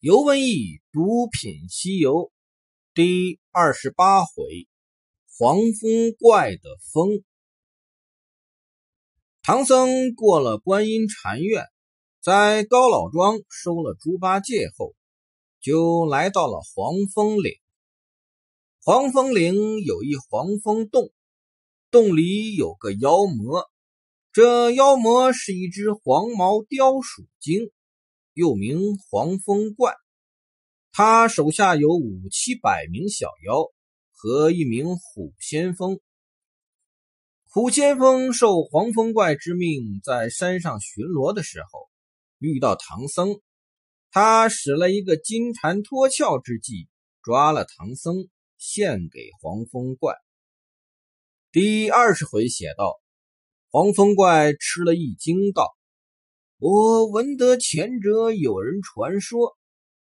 尤文义毒品西游第二十八回：黄风怪的风。唐僧过了观音禅院，在高老庄收了猪八戒后，就来到了黄风岭。黄风岭有一黄风洞，洞里有个妖魔。这妖魔是一只黄毛雕鼠精，又名黄风怪。他手下有五七百名小妖和一名虎先锋。虎先锋受黄风怪之命，在山上巡逻的时候，遇到唐僧，他使了一个金蝉脱壳之计，抓了唐僧，献给黄风怪。第二十回写道。黄风怪吃了一惊，道：“我闻得前者有人传说，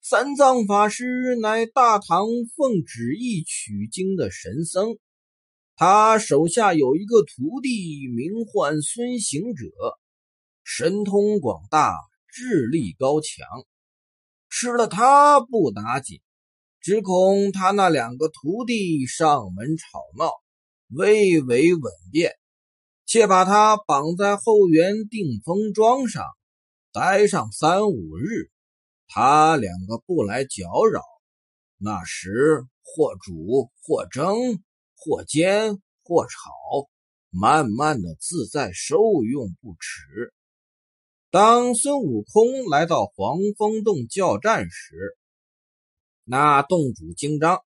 三藏法师乃大唐奉旨意取经的神僧，他手下有一个徒弟，名唤孙行者，神通广大，智力高强。吃了他不打紧，只恐他那两个徒弟上门吵闹，未为稳便。”且把他绑在后园定风桩上，待上三五日，他两个不来搅扰，那时或煮或蒸或煎或炒，慢慢的自在受用不迟。当孙悟空来到黄风洞叫战时，那洞主惊张，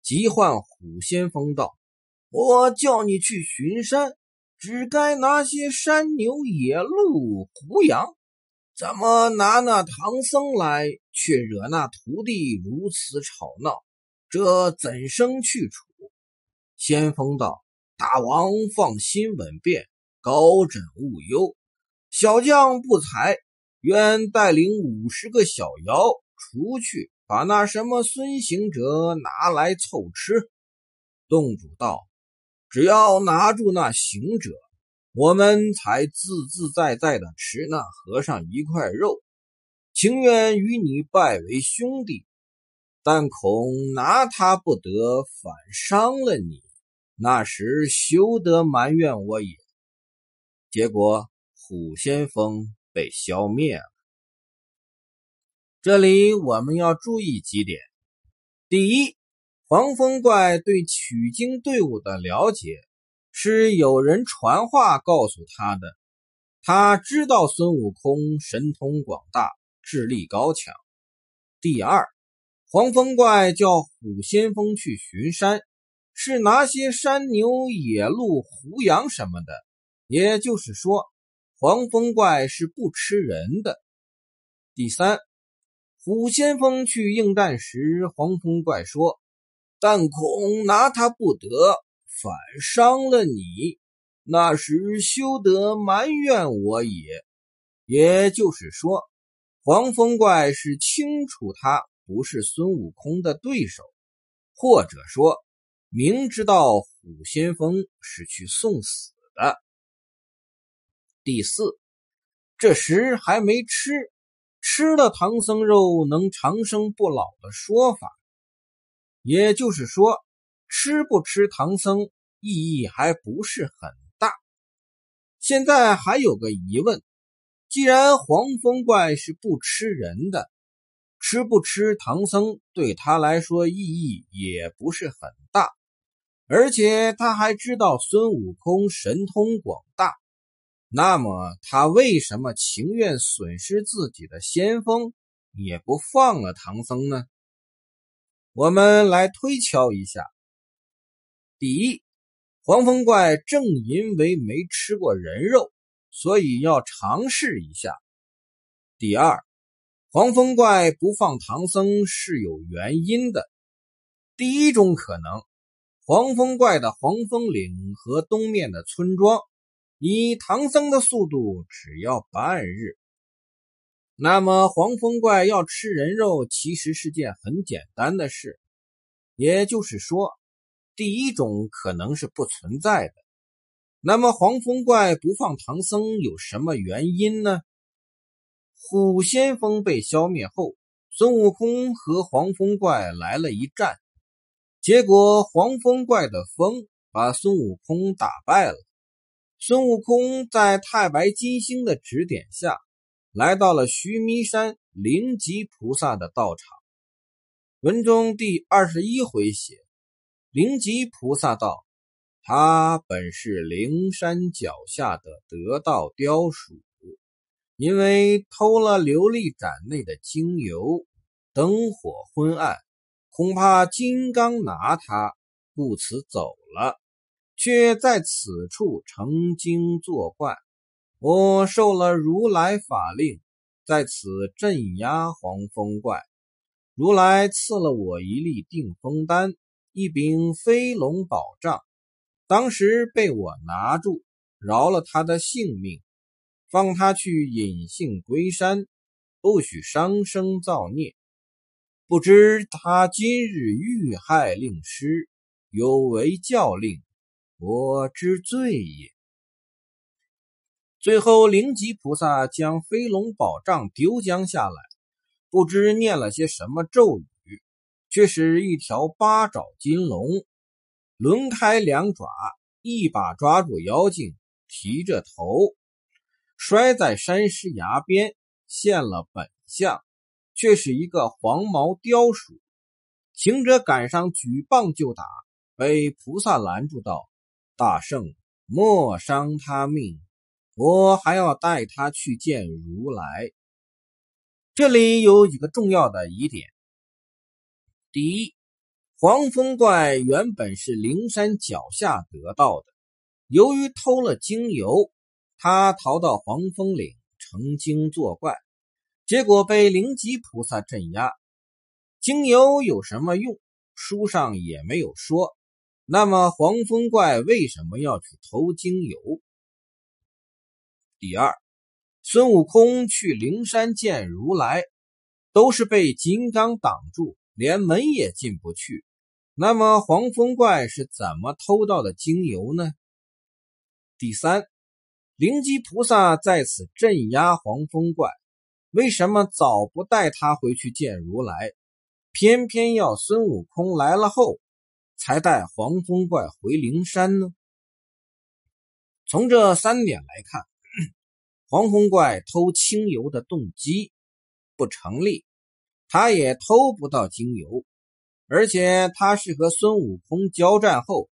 急唤虎先锋道：“我叫你去巡山。”只该拿些山牛、野鹿、胡羊，怎么拿那唐僧来，却惹那徒弟如此吵闹？这怎生去处？先锋道：“大王放心稳便，高枕无忧。小将不才，愿带领五十个小妖出去，把那什么孙行者拿来凑吃。”洞主道。只要拿住那行者，我们才自自在在的吃那和尚一块肉，情愿与你拜为兄弟。但恐拿他不得，反伤了你，那时休得埋怨我也。结果虎先锋被消灭了。这里我们要注意几点：第一。黄风怪对取经队伍的了解是有人传话告诉他的。他知道孙悟空神通广大，智力高强。第二，黄风怪叫虎先锋去巡山，是拿些山牛、野鹿、胡羊什么的。也就是说，黄风怪是不吃人的。第三，虎先锋去应战时，黄风怪说。但恐拿他不得，反伤了你，那时休得埋怨我也。也就是说，黄风怪是清楚他不是孙悟空的对手，或者说明知道虎先锋是去送死的。第四，这时还没吃，吃了唐僧肉能长生不老的说法。也就是说，吃不吃唐僧意义还不是很大。现在还有个疑问：既然黄风怪是不吃人的，吃不吃唐僧对他来说意义也不是很大，而且他还知道孙悟空神通广大，那么他为什么情愿损失自己的先锋，也不放了唐僧呢？我们来推敲一下：第一，黄风怪正因为没吃过人肉，所以要尝试一下；第二，黄风怪不放唐僧是有原因的。第一种可能，黄风怪的黄风岭和东面的村庄，以唐僧的速度只要半日。那么黄风怪要吃人肉，其实是件很简单的事。也就是说，第一种可能是不存在的。那么黄风怪不放唐僧有什么原因呢？虎先锋被消灭后，孙悟空和黄风怪来了一战，结果黄风怪的风把孙悟空打败了。孙悟空在太白金星的指点下，来到了须弥山灵吉菩萨的道场。文中第二十一回写，灵吉菩萨道：“他本是灵山脚下的得道雕鼠。”因为偷了琉璃盏内的精油，灯火昏暗，恐怕金刚拿他，故此走了，却在此处成精作怪。我受了如来法令，在此镇压黄风怪。如来赐了我一粒定风丹，一柄飞龙宝杖，当时被我拿住，饶了他的性命。放他去隐姓归山，不许伤生造孽。不知他今日遇害令师，有违教令，我之罪也。最后，灵吉菩萨将飞龙宝杖丢将下来，不知念了些什么咒语，却是一条八爪金龙，轮开两爪，一把抓住妖精，提着头。摔在山石崖边，现了本相，却是一个黄毛雕鼠。行者赶上举棒就打，被菩萨拦住道：“大圣，莫伤他命，我还要带他去见如来。”这里有几个重要的疑点：第一，黄风怪原本是灵山脚下得到的，由于偷了精油。他逃到黄风岭成精作怪，结果被灵吉菩萨镇压。精油有什么用？书上也没有说。那么黄风怪为什么要去偷精油？第二，孙悟空去灵山见如来，都是被金刚挡住，连门也进不去。那么黄风怪是怎么偷到的精油呢？第三。灵吉菩萨在此镇压黄风怪，为什么早不带他回去见如来，偏偏要孙悟空来了后才带黄风怪回灵山呢？从这三点来看，黄风怪偷清油的动机不成立，他也偷不到精油，而且他是和孙悟空交战后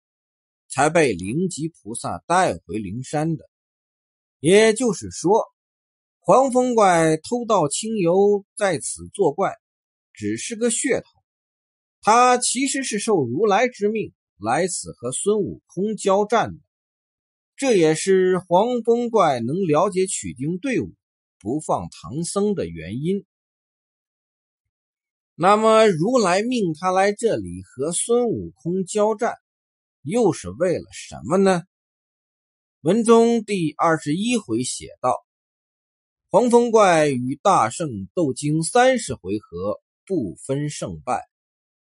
才被灵吉菩萨带回灵山的。也就是说，黄风怪偷盗清油，在此作怪，只是个噱头。他其实是受如来之命来此和孙悟空交战的。这也是黄风怪能了解取经队伍不放唐僧的原因。那么，如来命他来这里和孙悟空交战，又是为了什么呢？文中第二十一回写道：“黄风怪与大圣斗经三十回合，不分胜败。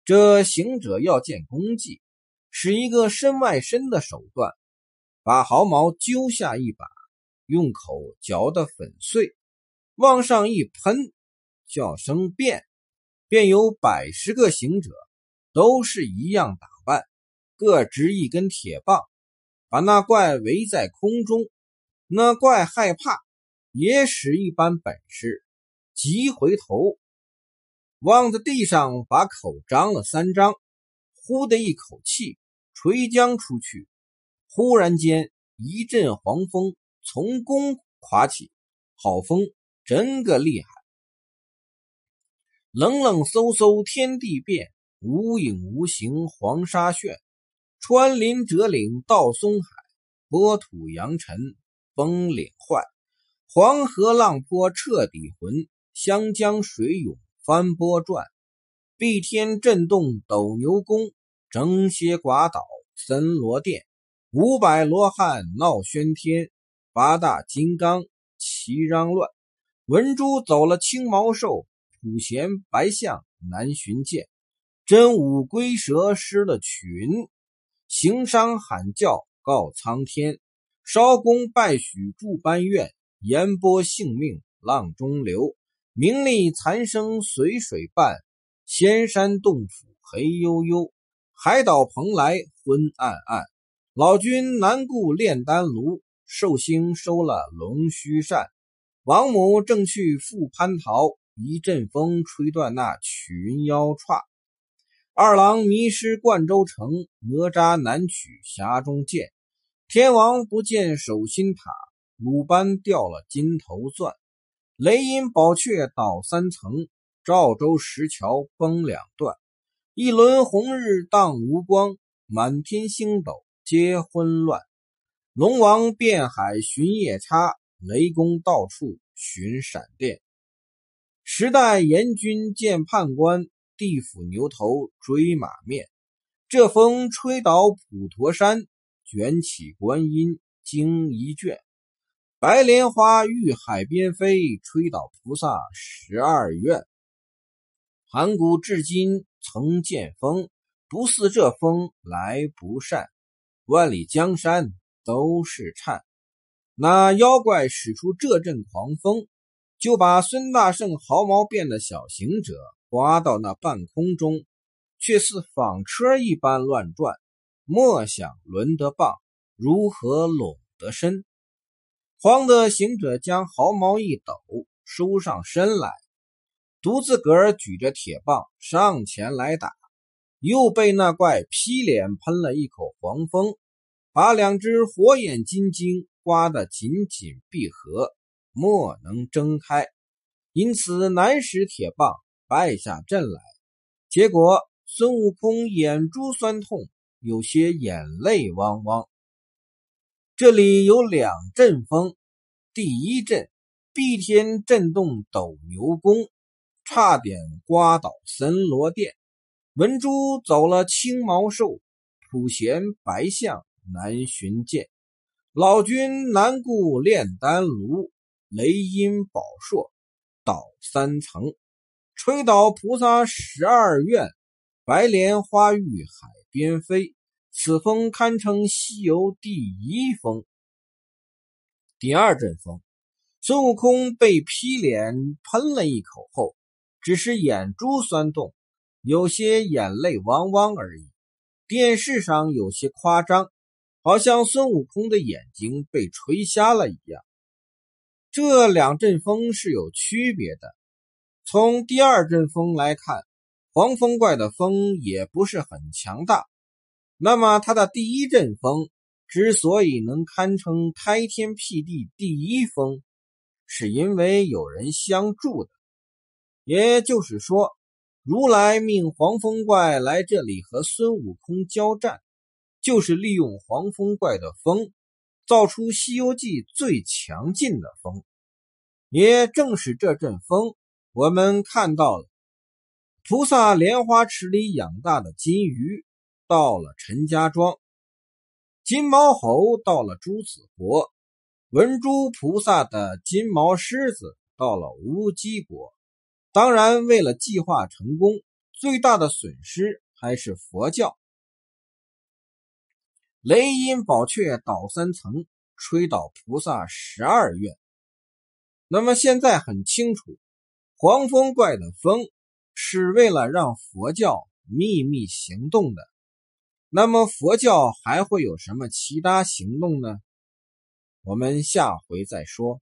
这行者要见功绩，使一个身外身的手段，把毫毛揪下一把，用口嚼得粉碎，往上一喷，叫声变，便有百十个行者，都是一样打扮，各执一根铁棒。”把那怪围在空中，那怪害怕，也使一般本事，急回头，望着地上，把口张了三张，呼的一口气垂浆出去。忽然间，一阵黄风从宫刮起，好风，真个厉害！冷冷飕飕，天地变，无影无形，黄沙炫。穿林折岭到松海，波土扬尘崩岭坏，黄河浪波彻底浑，湘江水涌翻波转，碧天震动斗牛宫，整些寡倒森罗殿，五百罗汉闹喧天，八大金刚齐嚷乱，文珠走了青毛兽，普贤白象难寻见，真武龟蛇失了群。行商喊叫告苍天，烧功拜许诸般院，言波性命浪中流。名利残生随水伴，仙山洞府黑悠悠，海岛蓬莱昏暗暗。老君难顾炼丹炉，寿星收了龙须扇。王母正去赴蟠桃，一阵风吹断那群妖叉。二郎迷失灌州城，哪吒难取匣中剑。天王不见守心塔，鲁班掉了金头钻。雷音宝阙倒三层，赵州石桥崩两段。一轮红日当无光，满天星斗皆昏乱。龙王遍海寻夜叉。雷公到处寻闪电，时代阎君见判官，地府牛头追马面。这风吹倒普陀山，卷起观音经一卷。白莲花遇海边飞，吹倒菩萨十二愿。盘古至今曾见风，不似这风来不善。万里江山都是颤。那妖怪使出这阵狂风，就把孙大圣毫毛变的小行者刮到那半空中，却似纺车一般乱转。莫想轮得棒，如何拢得身？慌得行者将毫毛一抖，收上身来，独自个举着铁棒上前来打，又被那怪劈脸喷了一口黄风，把两只火眼金睛。刮得紧紧闭合，莫能睁开，因此难使铁棒败下阵来。结果孙悟空眼珠酸痛，有些眼泪汪汪。这里有两阵风，第一阵碧天震动斗牛宫，差点刮倒森罗殿。文珠走了青毛兽，普贤白象难寻见。老君难顾炼丹炉，雷音宝硕倒三层，吹倒菩萨十二愿，白莲花遇海边飞。此风堪称西游第一风。第二阵风，孙悟空被劈脸喷了一口后，只是眼珠酸痛，有些眼泪汪汪而已。电视上有些夸张。好像孙悟空的眼睛被吹瞎了一样。这两阵风是有区别的。从第二阵风来看，黄风怪的风也不是很强大。那么他的第一阵风之所以能堪称开天辟地第一风，是因为有人相助的。也就是说，如来命黄风怪来这里和孙悟空交战。就是利用黄风怪的风，造出《西游记》最强劲的风。也正是这阵风，我们看到了菩萨莲花池里养大的金鱼到了陈家庄，金毛猴到了朱子国，文殊菩萨的金毛狮子到了乌鸡国。当然，为了计划成功，最大的损失还是佛教。雷音宝阙倒三层，吹倒菩萨十二愿。那么现在很清楚，黄风怪的风是为了让佛教秘密行动的。那么佛教还会有什么其他行动呢？我们下回再说。